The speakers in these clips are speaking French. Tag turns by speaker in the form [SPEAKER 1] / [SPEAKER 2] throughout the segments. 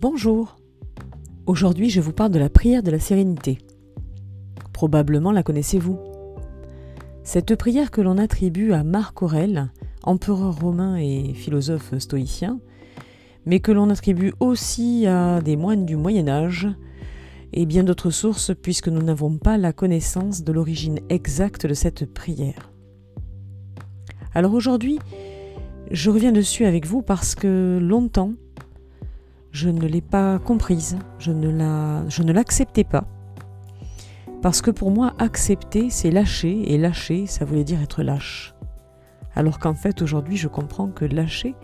[SPEAKER 1] Bonjour. Aujourd'hui, je vous parle de la prière de la sérénité. Probablement la connaissez-vous. Cette prière que l'on attribue à Marc Aurèle, empereur romain et philosophe stoïcien, mais que l'on attribue aussi à des moines du Moyen Âge et bien d'autres sources puisque nous n'avons pas la connaissance de l'origine exacte de cette prière. Alors aujourd'hui, je reviens dessus avec vous parce que longtemps, je ne l'ai pas comprise, je ne, l'acceptais pas. Parce que pour moi, accepter, c'est lâcher, et lâcher, ça voulait dire être lâche. Alors qu'en fait, aujourd'hui, je comprends que lâcher,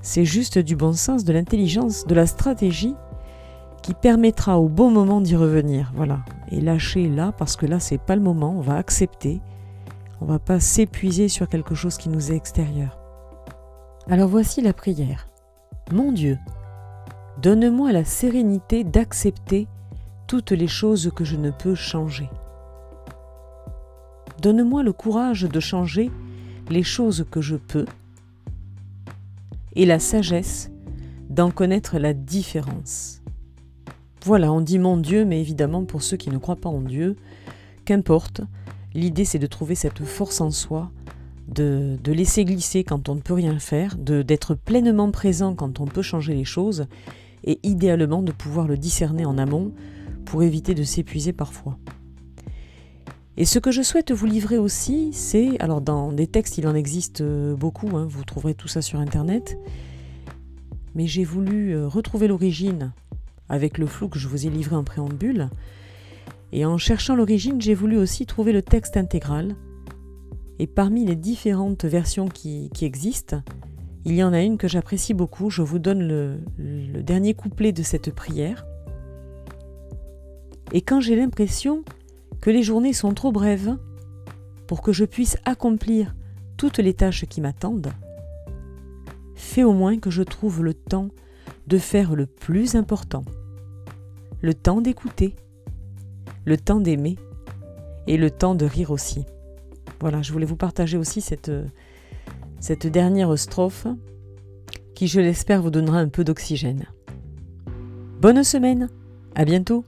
[SPEAKER 1] c'est juste du bon sens, de l'intelligence, de la stratégie qui permettra au bon moment d'y revenir. Voilà. Et lâcher là, parce que là, c'est pas le moment, on va accepter. On va pas s'épuiser sur quelque chose qui nous est extérieur. Alors voici la prière. Mon Dieu, Donne-moi la sérénité d'accepter toutes les choses que je ne peux changer. Donne-moi le courage de changer les choses que je peux et la sagesse d'en connaître la différence. Voilà, on dit mon Dieu, mais évidemment pour ceux qui ne croient pas en Dieu, qu'importe, l'idée c'est de trouver cette force en soi, de, laisser glisser quand on ne peut rien faire, d'être pleinement présent quand on peut changer les choses, et idéalement de pouvoir le discerner en amont pour éviter de s'épuiser parfois. Et ce que je souhaite vous livrer aussi, c'est, alors dans des textes il en existe euh, beaucoup, hein, vous trouverez tout ça sur Internet, mais j'ai voulu euh, retrouver l'origine avec le flou que je vous ai livré en préambule, et en cherchant l'origine, j'ai voulu aussi trouver le texte intégral, et parmi les différentes versions qui, qui existent, il y en a une que j'apprécie beaucoup. Je vous donne le, dernier couplet de cette prière. Et quand j'ai l'impression que les journées sont trop brèves pour que je puisse accomplir toutes les tâches qui m'attendent, fais au moins que je trouve le temps de faire le plus important, le temps d'écouter, le temps d'aimer et le temps de rire aussi. Voilà, je voulais vous partager aussi cette, cette dernière strophe qui, je l'espère, vous donnera un peu d'oxygène. Bonne semaine, à bientôt